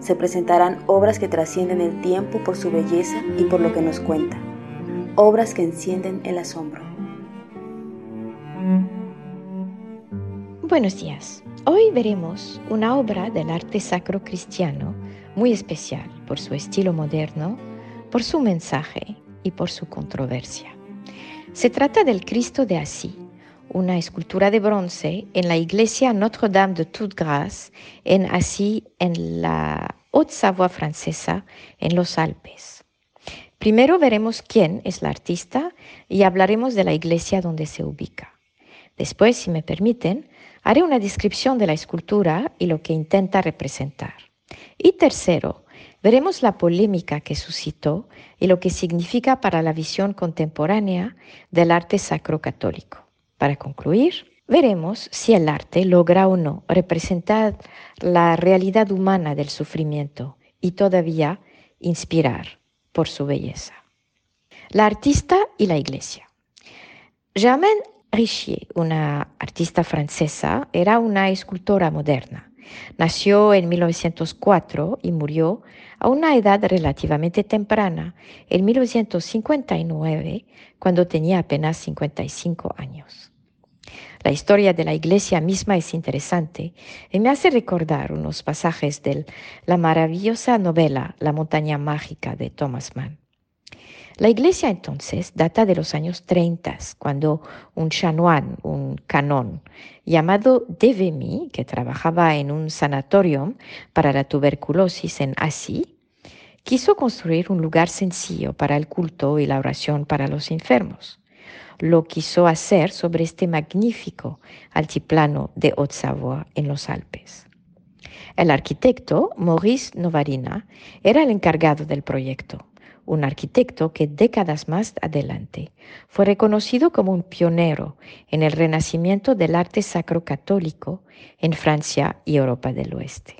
Se presentarán obras que trascienden el tiempo por su belleza y por lo que nos cuenta. Obras que encienden el asombro. Buenos días. Hoy veremos una obra del arte sacro cristiano muy especial por su estilo moderno, por su mensaje y por su controversia. Se trata del Cristo de Asís, una escultura de bronce en la iglesia Notre-Dame de Toute Grâce en Asís, en la Haute-Savoie francesa, en los Alpes. Primero veremos quién es la artista y hablaremos de la iglesia donde se ubica. Después, si me permiten, haré una descripción de la escultura y lo que intenta representar. Y tercero, veremos la polémica que suscitó y lo que significa para la visión contemporánea del arte sacro católico. Para concluir, veremos si el arte logra o no representar la realidad humana del sufrimiento y todavía inspirar por su belleza. La artista y la iglesia. Germaine Richier, una artista francesa, era una escultora moderna. Nació en 1904 y murió a una edad relativamente temprana, en 1959, cuando tenía apenas 55 años. La historia de la iglesia misma es interesante y me hace recordar unos pasajes de la maravillosa novela La montaña mágica de Thomas Mann. La iglesia entonces data de los años 30, cuando un chanoine, un canón, llamado Devemy, que trabajaba en un sanatorium para la tuberculosis en Así, quiso construir un lugar sencillo para el culto y la oración para los enfermos. Lo quiso hacer sobre este magnífico altiplano de Haute-Savoie en los Alpes. El arquitecto Maurice Novarina era el encargado del proyecto un arquitecto que décadas más adelante fue reconocido como un pionero en el renacimiento del arte sacro católico en Francia y Europa del Oeste.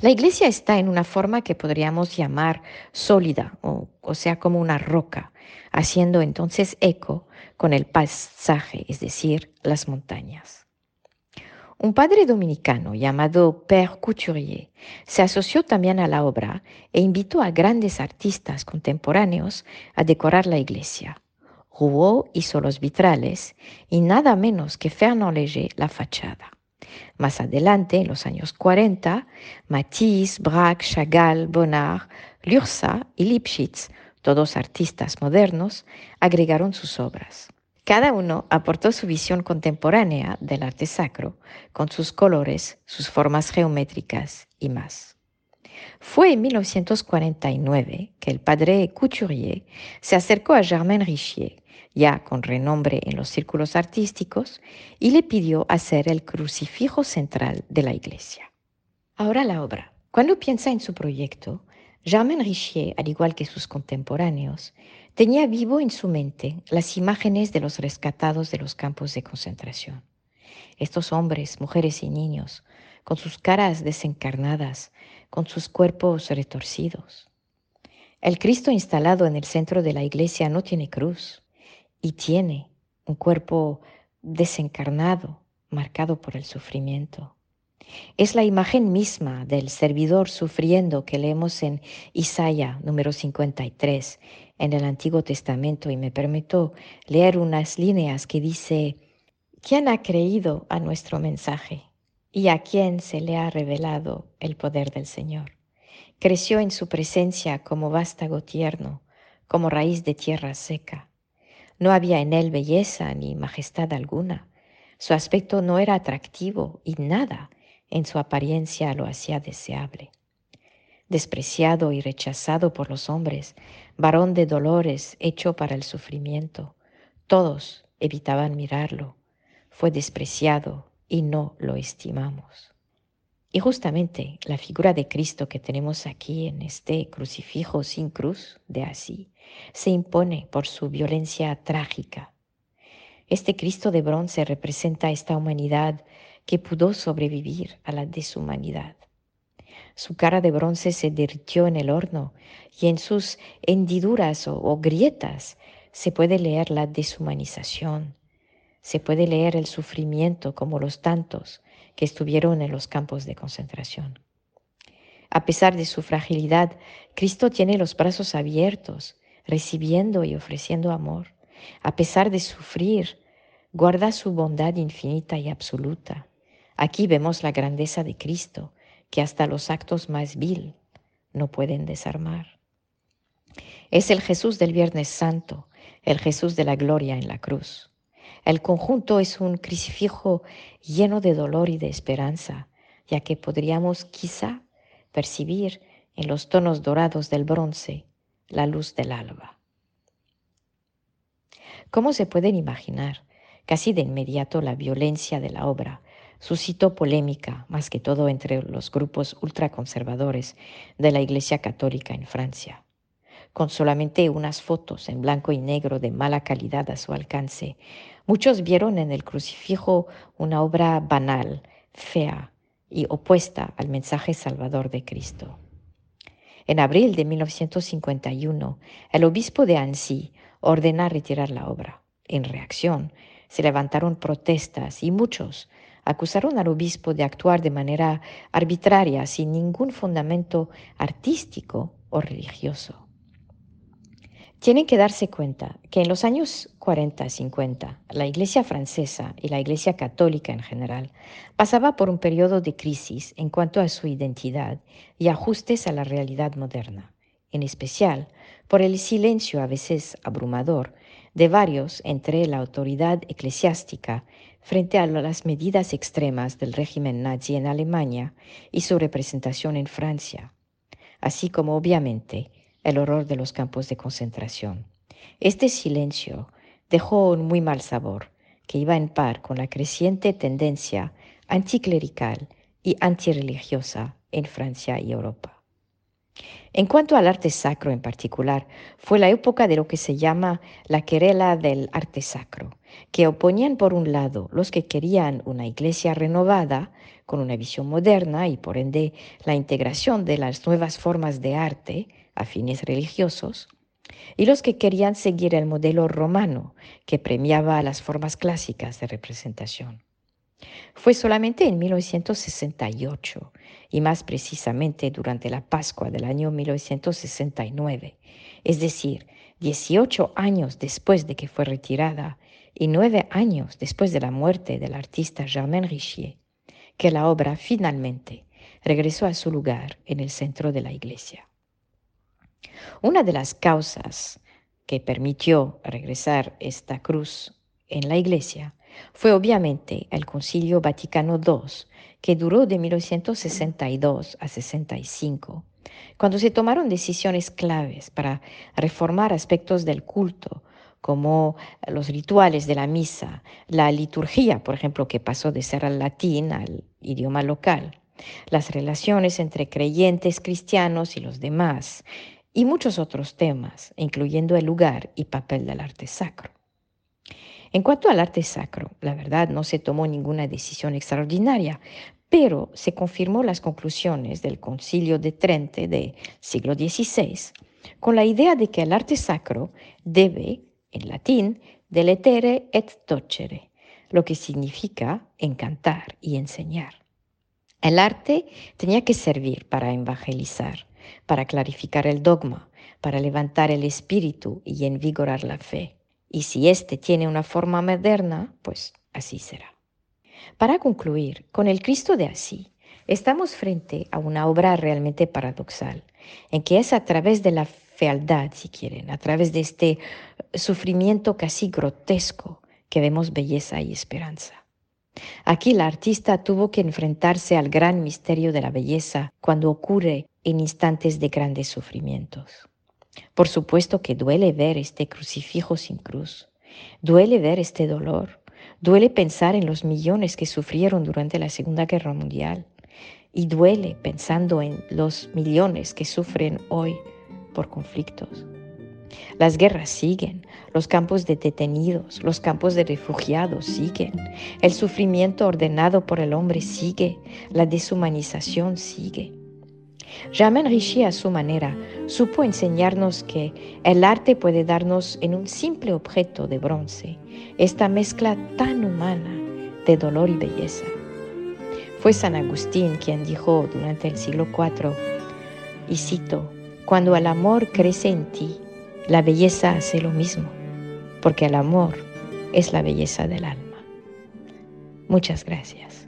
La iglesia está en una forma que podríamos llamar sólida, o, sea, como una roca, haciendo entonces eco con el paisaje, es decir, las montañas. Un padre dominicano llamado Père Couturier se asoció también a la obra e invitó a grandes artistas contemporáneos a decorar la iglesia. Rouault hizo los vitrales y nada menos que Fernand Léger la fachada. Más adelante, en los años 40, Matisse, Braque, Chagall, Bonnard, Lursa y Lipschitz, todos artistas modernos, agregaron sus obras. Cada uno aportó su visión contemporánea del arte sacro, con sus colores, sus formas geométricas y más. Fue en 1949 que el padre Couturier se acercó a Germaine Richier, ya con renombre en los círculos artísticos, y le pidió hacer el crucifijo central de la iglesia. Ahora la obra. Cuando piensa en su proyecto, Germaine Richier, al igual que sus contemporáneos, tenía vivo en su mente las imágenes de los rescatados de los campos de concentración. Estos hombres, mujeres y niños, con sus caras desencarnadas, con sus cuerpos retorcidos. El Cristo instalado en el centro de la iglesia no tiene cruz y tiene un cuerpo desencarnado, marcado por el sufrimiento. Es la imagen misma del servidor sufriendo que leemos en Isaías número 53 en el Antiguo Testamento y me permito leer unas líneas que dice, ¿quién ha creído a nuestro mensaje y a quién se le ha revelado el poder del Señor? Creció en su presencia como vástago tierno, como raíz de tierra seca. No había en él belleza ni majestad alguna. Su aspecto no era atractivo y nada en su apariencia lo hacía deseable. Despreciado y rechazado por los hombres, varón de dolores, hecho para el sufrimiento, todos evitaban mirarlo. Fue despreciado y no lo estimamos. Y justamente la figura de Cristo que tenemos aquí en este crucifijo sin cruz de así se impone por su violencia trágica. Este Cristo de bronce representa esta humanidad que pudo sobrevivir a la deshumanidad. Su cara de bronce se derritió en el horno y en sus hendiduras o, grietas se puede leer la deshumanización, se puede leer el sufrimiento como los tantos que estuvieron en los campos de concentración. A pesar de su fragilidad, Cristo tiene los brazos abiertos, recibiendo y ofreciendo amor. A pesar de sufrir, guarda su bondad infinita y absoluta. Aquí vemos la grandeza de Cristo, que hasta los actos más vil no pueden desarmar. Es el Jesús del Viernes Santo, el Jesús de la gloria en la cruz. El conjunto es un crucifijo lleno de dolor y de esperanza, ya que podríamos quizá percibir en los tonos dorados del bronce la luz del alba. ¿Cómo se pueden imaginar casi de inmediato la violencia de la obra suscitó polémica, más que todo entre los grupos ultraconservadores de la Iglesia Católica en Francia. Con solamente unas fotos en blanco y negro de mala calidad a su alcance, muchos vieron en el crucifijo una obra banal, fea y opuesta al mensaje salvador de Cristo. En abril de 1951, el obispo de Annecy ordena retirar la obra. En reacción, se levantaron protestas y muchos acusaron al obispo de actuar de manera arbitraria, sin ningún fundamento artístico o religioso. Tienen que darse cuenta que en los años 40-50 la Iglesia francesa y la Iglesia católica en general pasaba por un periodo de crisis en cuanto a su identidad y ajustes a la realidad moderna, en especial por el silencio a veces abrumador de varios entre la autoridad eclesiástica frente a las medidas extremas del régimen nazi en Alemania y su representación en Francia, así como obviamente el horror de los campos de concentración. Este silencio dejó un muy mal sabor que iba en par con la creciente tendencia anticlerical y antirreligiosa en Francia y Europa. En cuanto al arte sacro en particular, fue la época de lo que se llama la querela del arte sacro, que oponían por un lado los que querían una iglesia renovada, con una visión moderna y por ende la integración de las nuevas formas de arte a fines religiosos, y los que querían seguir el modelo romano, que premiaba las formas clásicas de representación. Fue solamente en 1968, y más precisamente durante la Pascua del año 1969, es decir, 18 años después de que fue retirada y nueve años después de la muerte del artista Germain Richier, que la obra finalmente regresó a su lugar en el centro de la iglesia. Una de las causas que permitió regresar esta cruz en la iglesia fue obviamente el Concilio Vaticano II, que duró de 1962 a 65, cuando se tomaron decisiones claves para reformar aspectos del culto, como los rituales de la misa, la liturgia, por ejemplo, que pasó de ser al latín al idioma local, las relaciones entre creyentes cristianos y los demás, y muchos otros temas, incluyendo el lugar y papel del arte sacro. En cuanto al arte sacro, la verdad no se tomó ninguna decisión extraordinaria, pero se confirmó las conclusiones del Concilio de Trente del siglo XVI con la idea de que el arte sacro debe, en latín, deletere et docere, lo que significa encantar y enseñar. El arte tenía que servir para evangelizar, para clarificar el dogma, para levantar el espíritu y envigorar la fe. Y si éste tiene una forma moderna, pues así será. Para concluir, con el Cristo de así, estamos frente a una obra realmente paradoxal, en que es a través de la fealdad, si quieren, a través de este sufrimiento casi grotesco que vemos belleza y esperanza. Aquí la artista tuvo que enfrentarse al gran misterio de la belleza cuando ocurre en instantes de grandes sufrimientos. Por supuesto que duele ver este crucifijo sin cruz, duele ver este dolor, duele pensar en los millones que sufrieron durante la Segunda Guerra Mundial. Y duele pensando en los millones que sufren hoy por conflictos. Las guerras siguen, los campos de detenidos, los campos de refugiados siguen, el sufrimiento ordenado por el hombre sigue, la deshumanización sigue. Germain Richier a su manera supo enseñarnos que el arte puede darnos en un simple objeto de bronce esta mezcla tan humana de dolor y belleza. Fue San Agustín quien dijo durante el siglo IV, y cito, cuando el amor crece en ti, la belleza hace lo mismo, porque el amor es la belleza del alma. Muchas gracias.